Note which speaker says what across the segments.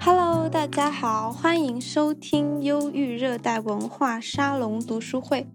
Speaker 1: Hello，大家好，欢迎收听忧郁热带文化沙龙读书会。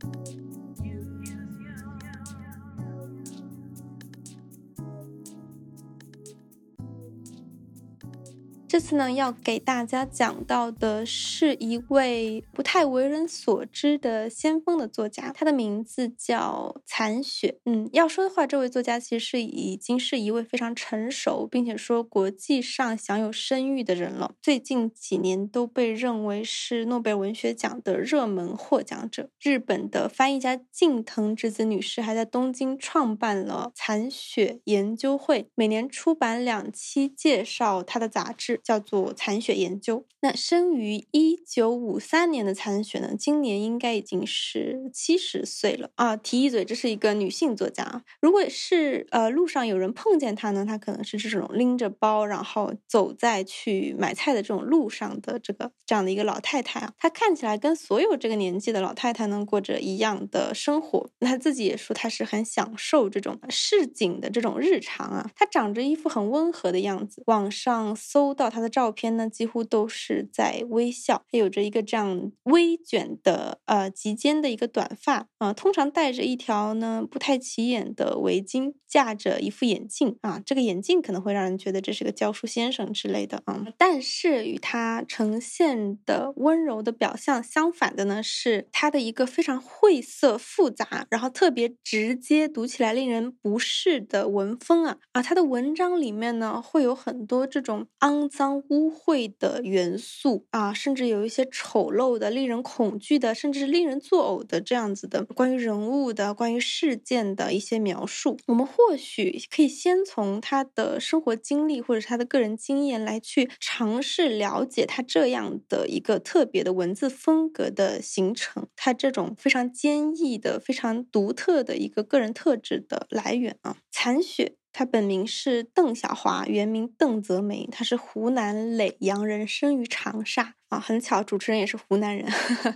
Speaker 1: 这次呢，要给大家讲到的是一位不太为人所知的先锋的作家，他的名字叫残雪。嗯，要说的话，这位作家其实是已经是一位非常成熟，并且说国际上享有声誉的人了。最近几年都被认为是诺贝尔文学奖的热门获奖者。日本的翻译家近藤直子女士还在东京创办了残雪研究会，每年出版两期介绍他的杂志。叫做残雪研究。那生于一九五三年的残雪呢，今年应该已经是七十岁了啊。提一嘴，这是一个女性作家。如果是呃路上有人碰见她呢，她可能是这种拎着包，然后走在去买菜的这种路上的这个这样的一个老太太啊。她看起来跟所有这个年纪的老太太呢过着一样的生活。那她自己也说，她是很享受这种市井的这种日常啊。她长着一副很温和的样子。网上搜到。他的照片呢，几乎都是在微笑。他有着一个这样微卷的呃及肩的一个短发啊，通常戴着一条呢不太起眼的围巾，架着一副眼镜啊。这个眼镜可能会让人觉得这是个教书先生之类的啊。但是与他呈现的温柔的表象相反的呢，是他的一个非常晦涩复杂，然后特别直接，读起来令人不适的文风啊啊。他的文章里面呢，会有很多这种肮脏。污秽的元素啊，甚至有一些丑陋的、令人恐惧的，甚至是令人作呕的这样子的关于人物的、关于事件的一些描述。我们或许可以先从他的生活经历或者是他的个人经验来去尝试了解他这样的一个特别的文字风格的形成，他这种非常坚毅的、非常独特的一个个人特质的来源啊。残雪。他本名是邓小华，原名邓泽梅，他是湖南耒阳人，生于长沙。啊，很巧，主持人也是湖南人，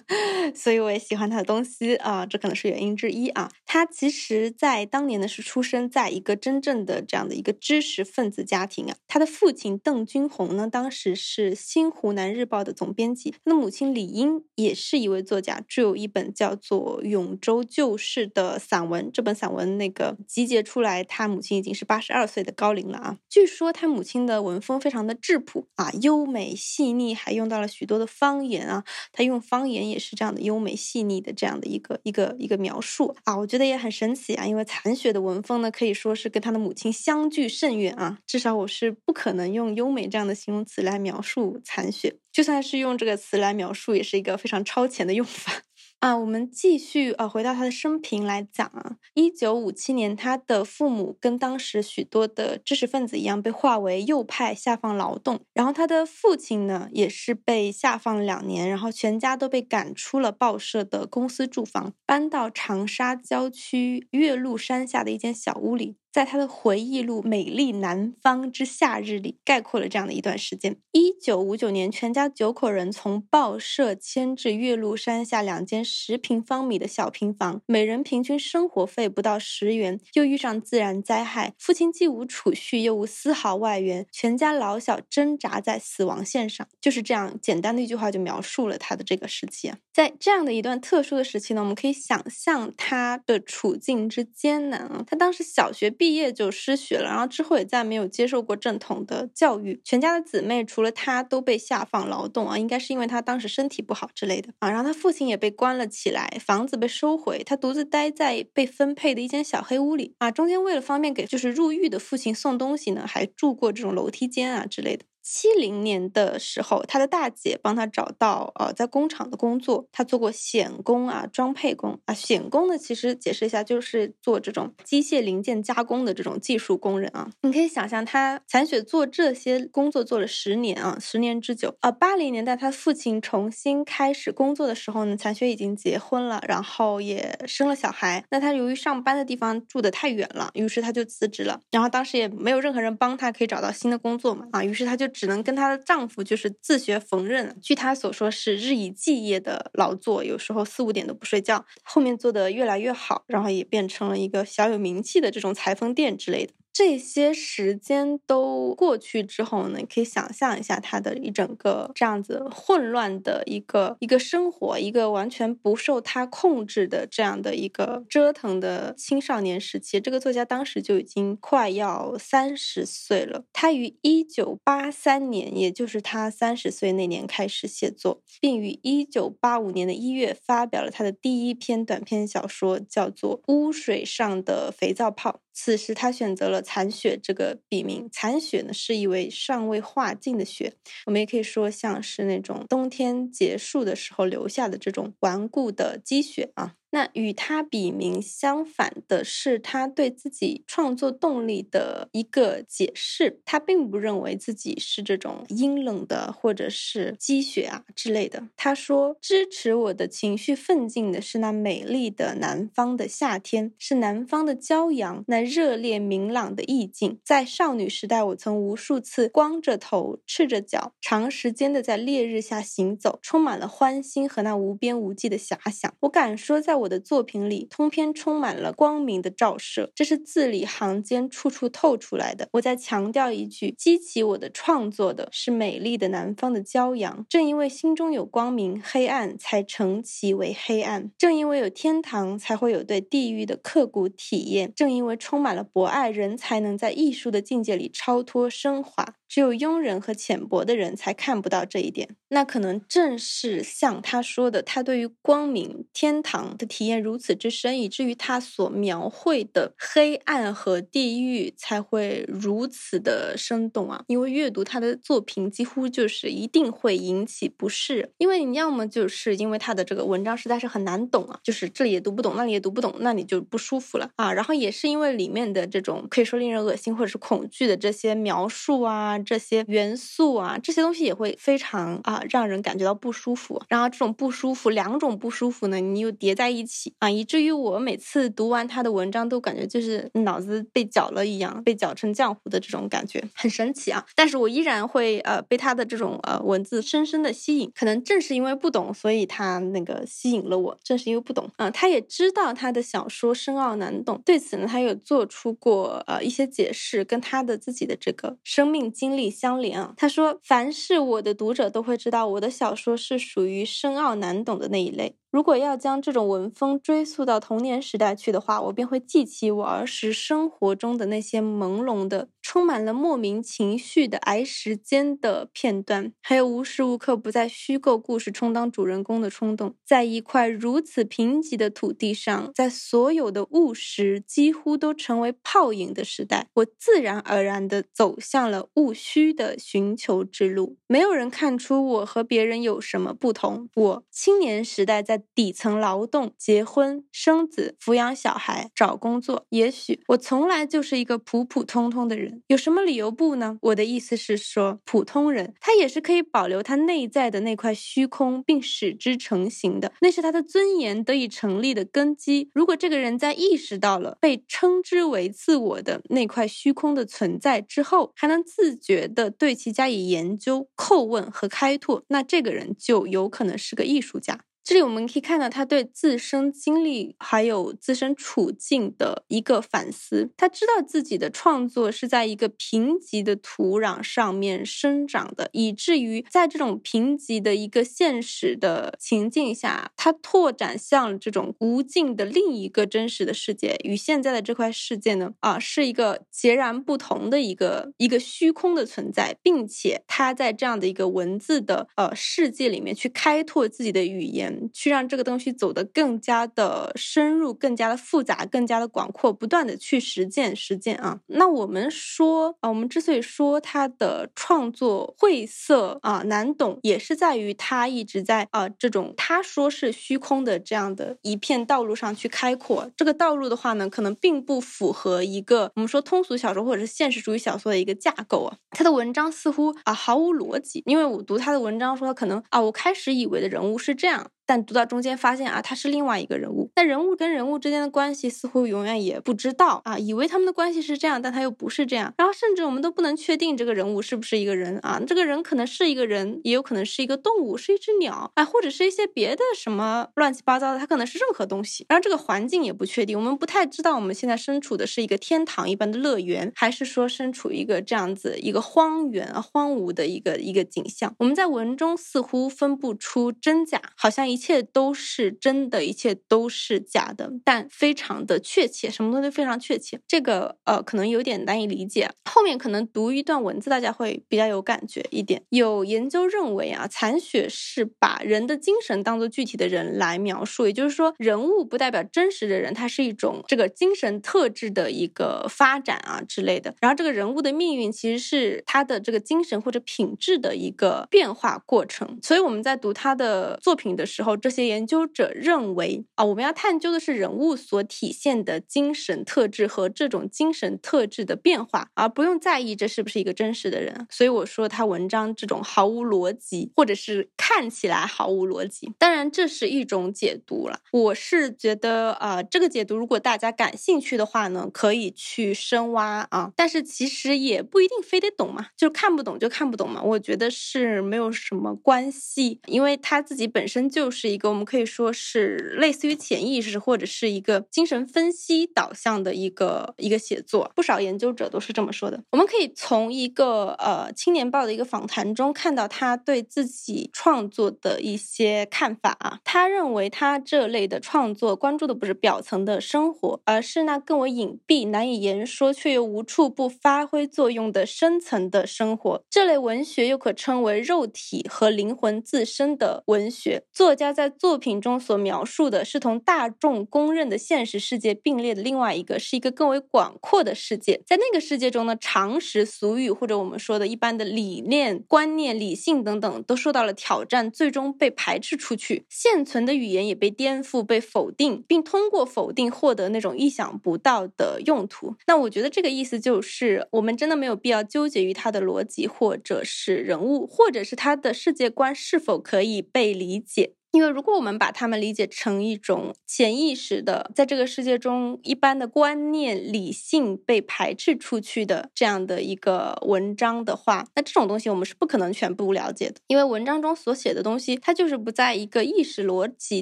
Speaker 1: 所以我也喜欢他的东西啊，这可能是原因之一啊。他其实，在当年呢是出生在一个真正的这样的一个知识分子家庭啊。他的父亲邓君红呢，当时是新湖南日报的总编辑，他的母亲李英也是一位作家，著有一本叫做《永州旧事》的散文。这本散文那个集结出来，他母亲已经是八十二岁的高龄了啊。据说他母亲的文风非常的质朴啊，优美细腻，还用到了许。多的方言啊，他用方言也是这样的优美细腻的这样的一个一个一个描述啊，我觉得也很神奇啊，因为残雪的文风呢，可以说是跟他的母亲相距甚远啊，至少我是不可能用优美这样的形容词来描述残雪，就算是用这个词来描述，也是一个非常超前的用法。啊，我们继续呃，回到他的生平来讲啊。一九五七年，他的父母跟当时许多的知识分子一样，被划为右派，下放劳动。然后他的父亲呢，也是被下放两年，然后全家都被赶出了报社的公司住房，搬到长沙郊区岳麓山下的一间小屋里。在他的回忆录《美丽南方之夏日》里，概括了这样的一段时间：一九五九年，全家九口人从报社迁至岳麓山下两间十平方米的小平房，每人平均生活费不到十元。又遇上自然灾害，父亲既无储蓄，又无丝毫外援，全家老小挣扎在死亡线上。就是这样简单的一句话，就描述了他的这个时期啊。在这样的一段特殊的时期呢，我们可以想象他的处境之艰难啊。他当时小学毕毕业就失学了，然后之后也再没有接受过正统的教育。全家的姊妹除了他都被下放劳动啊，应该是因为他当时身体不好之类的啊。然后他父亲也被关了起来，房子被收回，他独自待在被分配的一间小黑屋里啊。中间为了方便给就是入狱的父亲送东西呢，还住过这种楼梯间啊之类的。七零年的时候，他的大姐帮他找到呃在工厂的工作，他做过铣工啊、装配工啊。铣工呢，其实解释一下，就是做这种机械零件加工的这种技术工人啊。你可以想象，他残雪做这些工作做了十年啊，十年之久。呃，八零年代他父亲重新开始工作的时候呢，残雪已经结婚了，然后也生了小孩。那他由于上班的地方住的太远了，于是他就辞职了。然后当时也没有任何人帮他可以找到新的工作嘛，啊，于是他就。只能跟她的丈夫就是自学缝纫，据她所说是日以继夜的劳作，有时候四五点都不睡觉。后面做的越来越好，然后也变成了一个小有名气的这种裁缝店之类的。这些时间都过去之后呢，可以想象一下他的一整个这样子混乱的一个一个生活，一个完全不受他控制的这样的一个折腾的青少年时期。这个作家当时就已经快要三十岁了。他于一九八三年，也就是他三十岁那年开始写作，并于一九八五年的一月发表了他的第一篇短篇小说，叫做《污水上的肥皂泡》。此时，他选择了残雪这个笔名。残雪呢，是一位尚未化尽的雪，我们也可以说像是那种冬天结束的时候留下的这种顽固的积雪啊。那与他笔名相反的是，他对自己创作动力的一个解释。他并不认为自己是这种阴冷的，或者是积雪啊之类的。他说，支持我的情绪奋进的是那美丽的南方的夏天，是南方的骄阳，那热烈明朗的意境。在少女时代，我曾无数次光着头、赤着脚，长时间的在烈日下行走，充满了欢欣和那无边无际的遐想。我敢说，在我的作品里，通篇充满了光明的照射，这是字里行间处处透出来的。我再强调一句：激起我的创作的是美丽的南方的骄阳。正因为心中有光明，黑暗才成其为黑暗；正因为有天堂，才会有对地狱的刻骨体验；正因为充满了博爱，人才能在艺术的境界里超脱升华。只有庸人和浅薄的人才看不到这一点。那可能正是像他说的，他对于光明、天堂的体验如此之深，以至于他所描绘的黑暗和地狱才会如此的生动啊！因为阅读他的作品，几乎就是一定会引起不适，因为你要么就是因为他的这个文章实在是很难懂啊，就是这里也读不懂，那里也读不懂，那你就不舒服了啊。然后也是因为里面的这种可以说令人恶心或者是恐惧的这些描述啊。这些元素啊，这些东西也会非常啊，让人感觉到不舒服。然后这种不舒服，两种不舒服呢，你又叠在一起啊，以至于我每次读完他的文章，都感觉就是脑子被搅了一样，被搅成浆糊的这种感觉，很神奇啊。但是我依然会呃被他的这种呃文字深深的吸引。可能正是因为不懂，所以他那个吸引了我。正是因为不懂啊，他也知道他的小说深奥难懂。对此呢，他有做出过呃一些解释，跟他的自己的这个生命经。经历相连啊，他说：“凡是我的读者都会知道，我的小说是属于深奥难懂的那一类。”如果要将这种文风追溯到童年时代去的话，我便会记起我儿时生活中的那些朦胧的、充满了莫名情绪的挨时间的片段，还有无时无刻不在虚构故事充当主人公的冲动。在一块如此贫瘠的土地上，在所有的务实几乎都成为泡影的时代，我自然而然地走向了务虚的寻求之路。没有人看出我和别人有什么不同。我青年时代在。底层劳动、结婚、生子、抚养小孩、找工作。也许我从来就是一个普普通通的人，有什么理由不呢？我的意思是说，普通人他也是可以保留他内在的那块虚空，并使之成型的。那是他的尊严得以成立的根基。如果这个人在意识到了被称之为自我的那块虚空的存在之后，还能自觉地对其加以研究、叩问和开拓，那这个人就有可能是个艺术家。这里我们可以看到他对自身经历还有自身处境的一个反思。他知道自己的创作是在一个贫瘠的土壤上面生长的，以至于在这种贫瘠的一个现实的情境下，他拓展向这种无尽的另一个真实的世界，与现在的这块世界呢，啊，是一个截然不同的一个一个虚空的存在，并且他在这样的一个文字的呃世界里面去开拓自己的语言。去让这个东西走得更加的深入、更加的复杂、更加的广阔，不断的去实践、实践啊。那我们说啊，我们之所以说他的创作晦涩啊、难懂，也是在于他一直在啊这种他说是虚空的这样的一片道路上去开阔。这个道路的话呢，可能并不符合一个我们说通俗小说或者是现实主义小说的一个架构啊。他的文章似乎啊毫无逻辑，因为我读他的文章说，可能啊我开始以为的人物是这样。但读到中间发现啊，他是另外一个人物。那人物跟人物之间的关系似乎永远也不知道啊，以为他们的关系是这样，但他又不是这样。然后甚至我们都不能确定这个人物是不是一个人啊，这个人可能是一个人，也有可能是一个动物，是一只鸟啊，或者是一些别的什么乱七八糟的，它可能是任何东西。然后这个环境也不确定，我们不太知道我们现在身处的是一个天堂一般的乐园，还是说身处一个这样子一个荒原荒芜的一个一个景象。我们在文中似乎分不出真假，好像一一切都是真的，一切都是假的，但非常的确切，什么东西非常确切。这个呃可能有点难以理解。后面可能读一段文字，大家会比较有感觉一点。有研究认为啊，残雪是把人的精神当做具体的人来描述，也就是说，人物不代表真实的人，它是一种这个精神特质的一个发展啊之类的。然后这个人物的命运其实是他的这个精神或者品质的一个变化过程。所以我们在读他的作品的时候，这些研究者认为啊，我们要探究的是人物所体现的精神特质和这种精神特质的变化，而不用在意这是不是一个真实的人。所以我说他文章这种毫无逻辑，或者是看起来毫无逻辑。当然这是一种解读了。我是觉得啊，这个解读如果大家感兴趣的话呢，可以去深挖啊。但是其实也不一定非得懂嘛，就看不懂就看不懂嘛。我觉得是没有什么关系，因为他自己本身就是一个我们可以说是类似于潜意识或者是一个精神分析导向的一个一个写作。不少研究者都是这么说的。我们可以从一个呃《青年报》的一个访谈中看到他对自己创作的一些看法啊。他认为他这类的创作关注的不是表层的生活，而是那更为隐蔽、难以言说却又无处不发挥作用的深层的生活。这类文学又可称为肉体和灵魂自身的文学。作家他在作品中所描述的是同大众公认的现实世界并列的另外一个，是一个更为广阔的世界。在那个世界中呢，常识、俗语或者我们说的一般的理念、观念、理性等等，都受到了挑战，最终被排斥出去。现存的语言也被颠覆、被否定，并通过否定获得那种意想不到的用途。那我觉得这个意思就是，我们真的没有必要纠结于它的逻辑，或者是人物，或者是他的世界观是否可以被理解。因为如果我们把他们理解成一种潜意识的，在这个世界中一般的观念、理性被排斥出去的这样的一个文章的话，那这种东西我们是不可能全部了解的。因为文章中所写的东西，它就是不在一个意识逻辑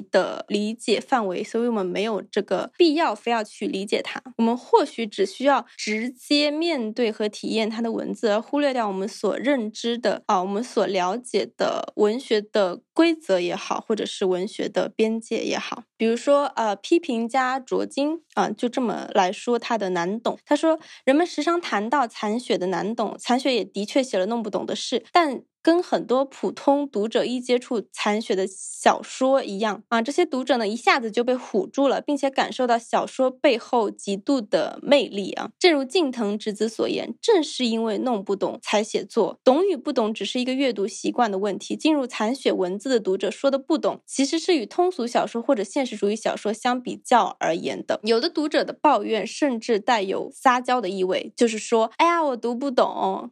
Speaker 1: 的理解范围，所以我们没有这个必要非要去理解它。我们或许只需要直接面对和体验它的文字，而忽略掉我们所认知的啊，我们所了解的文学的规则也好，或者。是文学的边界也好，比如说呃，批评家卓金啊，就这么来说他的难懂。他说，人们时常谈到残雪的难懂，残雪也的确写了弄不懂的事，但。跟很多普通读者一接触残雪的小说一样啊，这些读者呢一下子就被唬住了，并且感受到小说背后极度的魅力啊。正如近藤直子所言，正是因为弄不懂才写作，懂与不懂只是一个阅读习惯的问题。进入残雪文字的读者说的不懂，其实是与通俗小说或者现实主义小说相比较而言的。有的读者的抱怨甚至带有撒娇的意味，就是说，哎呀，我读不懂，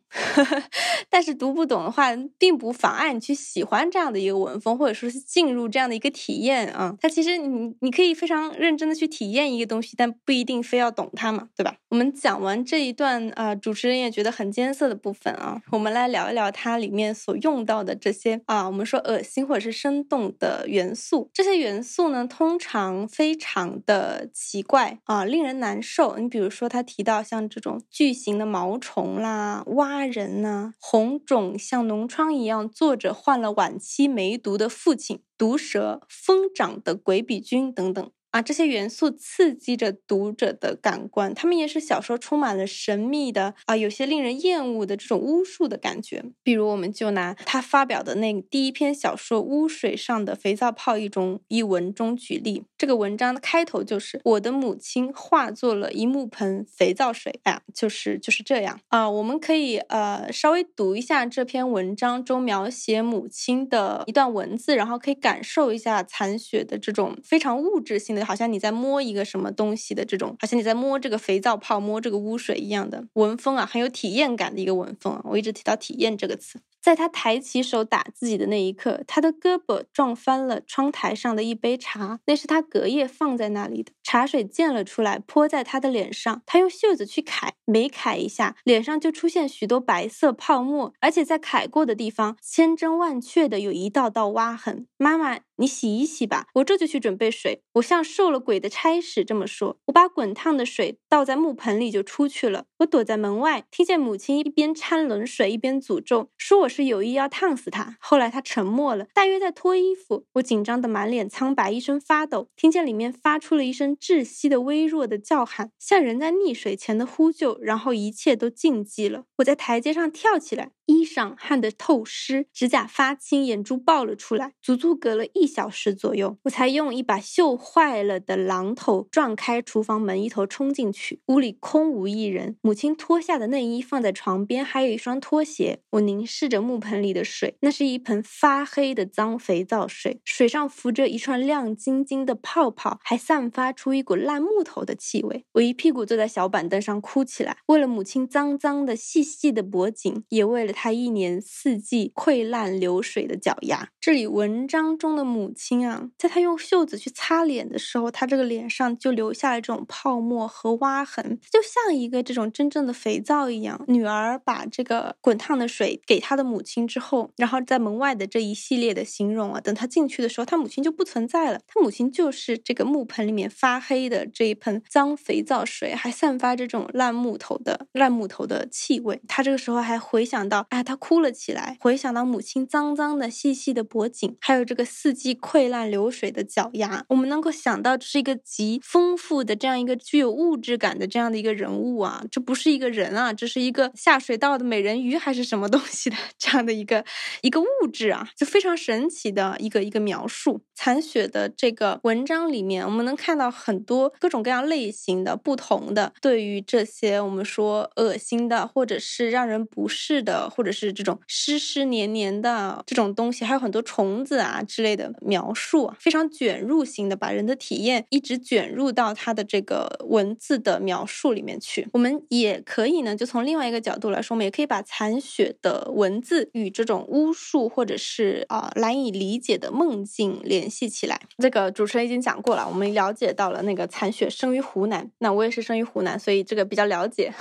Speaker 1: 但是读不懂的话。并不妨碍你去喜欢这样的一个文风，或者说是进入这样的一个体验啊。它其实你你可以非常认真的去体验一个东西，但不一定非要懂它嘛，对吧？我们讲完这一段啊，主持人也觉得很艰涩的部分啊，我们来聊一聊它里面所用到的这些啊，我们说恶心或者是生动的元素。这些元素呢，通通常非常的奇怪啊，令人难受。你比如说他提到像这种巨型的毛虫啦、蛙人呐、红肿像脓。疮一样，坐着患了晚期梅毒的父亲，毒蛇、疯长的鬼笔菌等等。啊，这些元素刺激着读者的感官，他们也使小说充满了神秘的啊，有些令人厌恶的这种巫术的感觉。比如，我们就拿他发表的那第一篇小说《污水上的肥皂泡》一种一文中举例。这个文章的开头就是我的母亲化作了一木盆肥皂水，哎，就是就是这样啊。我们可以呃稍微读一下这篇文章中描写母亲的一段文字，然后可以感受一下残雪的这种非常物质性的。好像你在摸一个什么东西的这种，好像你在摸这个肥皂泡、摸这个污水一样的文风啊，很有体验感的一个文风啊。我一直提到“体验”这个词。在他抬起手打自己的那一刻，他的胳膊撞翻了窗台上的一杯茶，那是他隔夜放在那里的。茶水溅了出来，泼在他的脸上。他用袖子去揩，每揩一下，脸上就出现许多白色泡沫，而且在揩过的地方，千真万确的有一道道挖痕。妈妈。你洗一洗吧，我这就去准备水。我像受了鬼的差使这么说。我把滚烫的水倒在木盆里就出去了。我躲在门外，听见母亲一边掺冷水一边诅咒，说我是有意要烫死他。后来他沉默了，大约在脱衣服。我紧张的满脸苍白，一身发抖，听见里面发出了一声窒息的微弱的叫喊，像人在溺水前的呼救。然后一切都静寂了。我在台阶上跳起来。衣裳汗得透湿，指甲发青，眼珠爆了出来。足足隔了一小时左右，我才用一把锈坏了的榔头撞开厨房门，一头冲进去。屋里空无一人，母亲脱下的内衣放在床边，还有一双拖鞋。我凝视着木盆里的水，那是一盆发黑的脏肥皂水，水上浮着一串亮晶晶的泡泡，还散发出一股烂木头的气味。我一屁股坐在小板凳上哭起来，为了母亲脏脏的细细的脖颈，也为了。他一年四季溃烂流水的脚丫。这里文章中的母亲啊，在他用袖子去擦脸的时候，他这个脸上就留下了这种泡沫和挖痕，就像一个这种真正的肥皂一样。女儿把这个滚烫的水给他的母亲之后，然后在门外的这一系列的形容啊，等他进去的时候，他母亲就不存在了。他母亲就是这个木盆里面发黑的这一盆脏肥皂水，还散发着这种烂木头的烂木头的气味。他这个时候还回想到。哎，他哭了起来，回想到母亲脏脏的、细细的脖颈，还有这个四季溃烂流水的脚丫，我们能够想到这是一个极丰富的这样一个具有物质感的这样的一个人物啊，这不是一个人啊，这是一个下水道的美人鱼还是什么东西的这样的一个一个物质啊，就非常神奇的一个一个描述。残雪的这个文章里面，我们能看到很多各种各样类型的不同的对于这些我们说恶心的，或者是让人不适的。或者是这种湿湿黏黏的这种东西，还有很多虫子啊之类的描述，非常卷入型的，把人的体验一直卷入到他的这个文字的描述里面去。我们也可以呢，就从另外一个角度来说，我们也可以把残雪的文字与这种巫术或者是啊难以理解的梦境联系起来。这个主持人已经讲过了，我们了解到了那个残雪生于湖南，那我也是生于湖南，所以这个比较了解，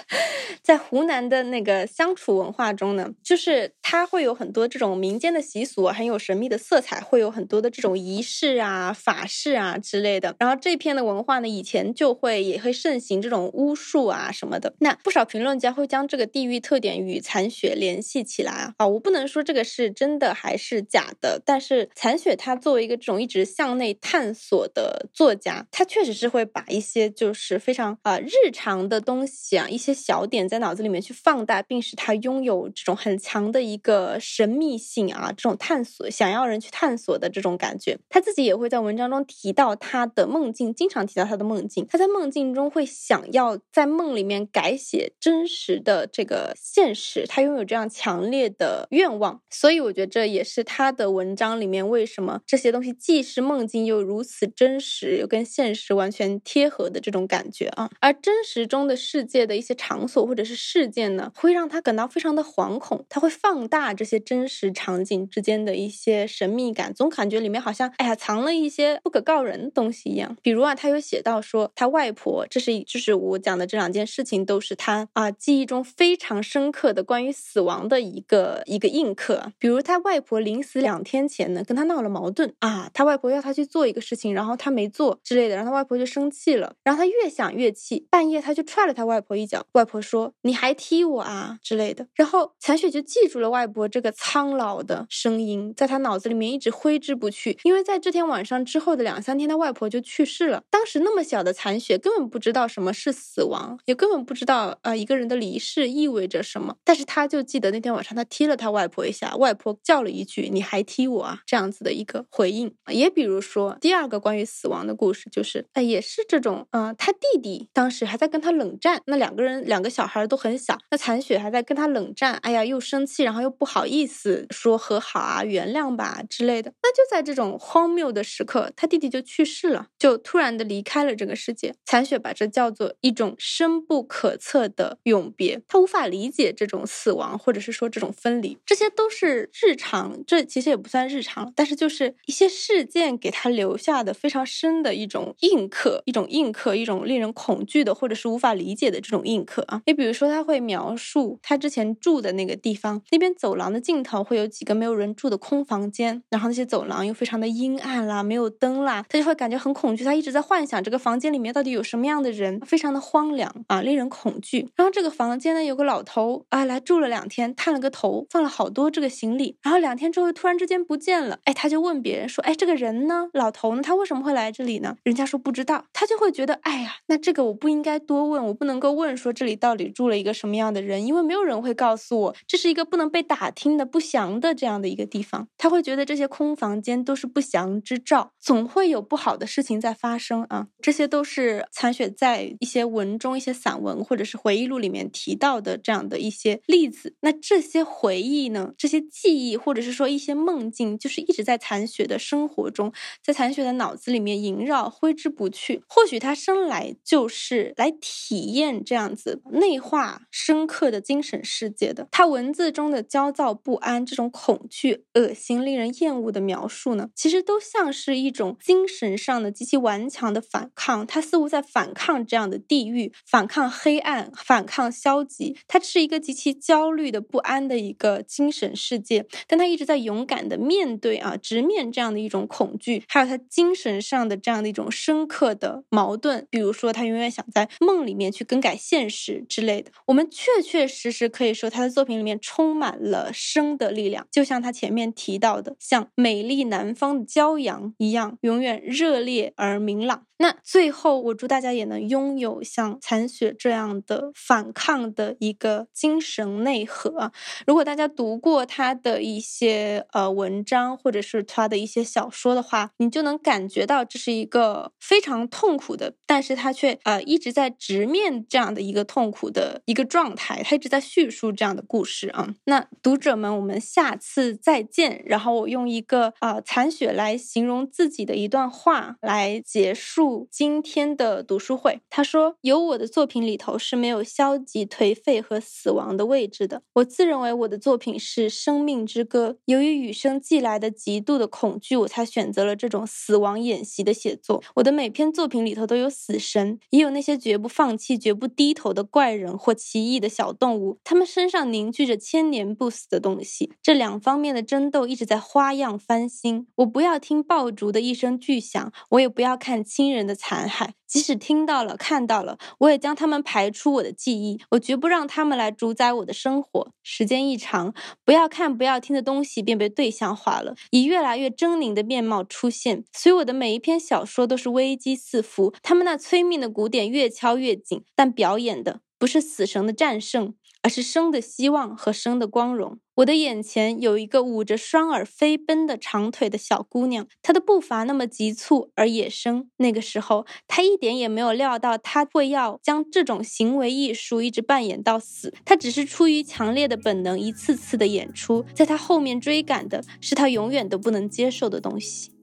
Speaker 1: 在湖南的那个相处文。画中呢，就是它会有很多这种民间的习俗，很有神秘的色彩，会有很多的这种仪式啊、法事啊之类的。然后这片的文化呢，以前就会也会盛行这种巫术啊什么的。那不少评论家会将这个地域特点与残雪联系起来啊。啊，我不能说这个是真的还是假的，但是残雪他作为一个这种一直向内探索的作家，他确实是会把一些就是非常啊日常的东西啊，一些小点在脑子里面去放大，并使他拥有这种很强的一个神秘性啊，这种探索，想要人去探索的这种感觉。他自己也会在文章中提到他的梦境，经常提到他的梦境。他在梦境中会想要在梦里面改写真实的这个现实，他拥有这样强烈的愿望。所以我觉得这也是他的文章里面为什么这些东西既是梦境又如此真实，又跟现实完全贴合的这种感觉啊。而真实中的世界的一些场所或者是事件呢，会让他感到非常。的惶恐，它会放大这些真实场景之间的一些神秘感，总感觉里面好像哎呀藏了一些不可告人的东西一样。比如啊，他有写到说他外婆，这是就是我讲的这两件事情，都是他啊记忆中非常深刻的关于死亡的一个一个印刻。比如他外婆临死两天前呢，跟他闹了矛盾啊，他外婆要他去做一个事情，然后他没做之类的，然后他外婆就生气了，然后他越想越气，半夜他就踹了他外婆一脚，外婆说你还踢我啊之类的。然后残雪就记住了外婆这个苍老的声音，在他脑子里面一直挥之不去。因为在这天晚上之后的两三天，他外婆就去世了。当时那么小的残雪根本不知道什么是死亡，也根本不知道啊一个人的离世意味着什么。但是他就记得那天晚上他踢了他外婆一下，外婆叫了一句“你还踢我啊”这样子的一个回应。也比如说第二个关于死亡的故事，就是哎也是这种，嗯，他弟弟当时还在跟他冷战，那两个人两个小孩都很小，那残雪还在跟他冷。战，哎呀，又生气，然后又不好意思说和好啊、原谅吧之类的。那就在这种荒谬的时刻，他弟弟就去世了，就突然的离开了这个世界。残雪把这叫做一种深不可测的永别，他无法理解这种死亡，或者是说这种分离，这些都是日常。这其实也不算日常，但是就是一些事件给他留下的非常深的一种印刻，一种印刻，一种令人恐惧的或者是无法理解的这种印刻啊。你比如说，他会描述他之前住的那个地方，那边走廊的尽头会有几个没有人住的空房间，然后那些走廊又非常的阴暗啦，没有灯啦，他就会感觉很恐惧。他一直在幻想这个房间里面到底有什么样的人，非常的荒凉啊，令人恐惧。然后这个房间呢，有个老头啊来住了两天，探了个头，放了好多这个行李，然后两天之后突然之间不见了。哎，他就问别人说，哎，这个人呢？老头呢？他为什么会来这里呢？人家说不知道，他就会觉得，哎呀，那这个我不应该多问，我不能够问说这里到底住了一个什么样的人，因为没有人会告告诉我，这是一个不能被打听的不祥的这样的一个地方。他会觉得这些空房间都是不祥之兆，总会有不好的事情在发生啊。这些都是残雪在一些文中、一些散文或者是回忆录里面提到的这样的一些例子。那这些回忆呢？这些记忆或者是说一些梦境，就是一直在残雪的生活中，在残雪的脑子里面萦绕，挥之不去。或许他生来就是来体验这样子内化深刻的精神世界的。他文字中的焦躁不安、这种恐惧、恶心、令人厌恶的描述呢，其实都像是一种精神上的极其顽强的反抗。他似乎在反抗这样的地狱，反抗黑暗，反抗消极。他是一个极其焦虑的、不安的一个精神世界，但他一直在勇敢的面对啊，直面这样的一种恐惧，还有他精神上的这样的一种深刻的矛盾。比如说，他永远想在梦里面去更改现实之类的。我们确确实实可以说，他的作品里面充满了生的力量，就像他前面提到的，像美丽南方的骄阳一样，永远热烈而明朗。那最后，我祝大家也能拥有像残雪这样的反抗的一个精神内核。如果大家读过他的一些呃文章，或者是他的一些小说的话，你就能感觉到这是一个非常痛苦的，但是他却呃一直在直面这样的一个痛苦的一个状态，他一直在叙述这样的故事啊。那读者们，我们下次再见。然后我用一个啊残雪来形容自己的一段话来结束。今天的读书会，他说：“有我的作品里头是没有消极、颓废和死亡的位置的。我自认为我的作品是生命之歌。由于与生俱来的极度的恐惧，我才选择了这种死亡演习的写作。我的每篇作品里头都有死神，也有那些绝不放弃、绝不低头的怪人或奇异的小动物。他们身上凝聚着千年不死的东西。这两方面的争斗一直在花样翻新。我不要听爆竹的一声巨响，我也不要看亲人。”的残骸，即使听到了、看到了，我也将他们排出我的记忆。我绝不让他们来主宰我的生活。时间一长，不要看、不要听的东西便被对象化了，以越来越狰狞的面貌出现。所以我的每一篇小说都是危机四伏，他们那催命的鼓点越敲越紧，但表演的不是死神的战胜。而是生的希望和生的光荣。我的眼前有一个捂着双耳飞奔的长腿的小姑娘，她的步伐那么急促而野生。那个时候，她一点也没有料到，她会要将这种行为艺术一直扮演到死。她只是出于强烈的本能，一次次的演出。在她后面追赶的是她永远都不能接受的东西。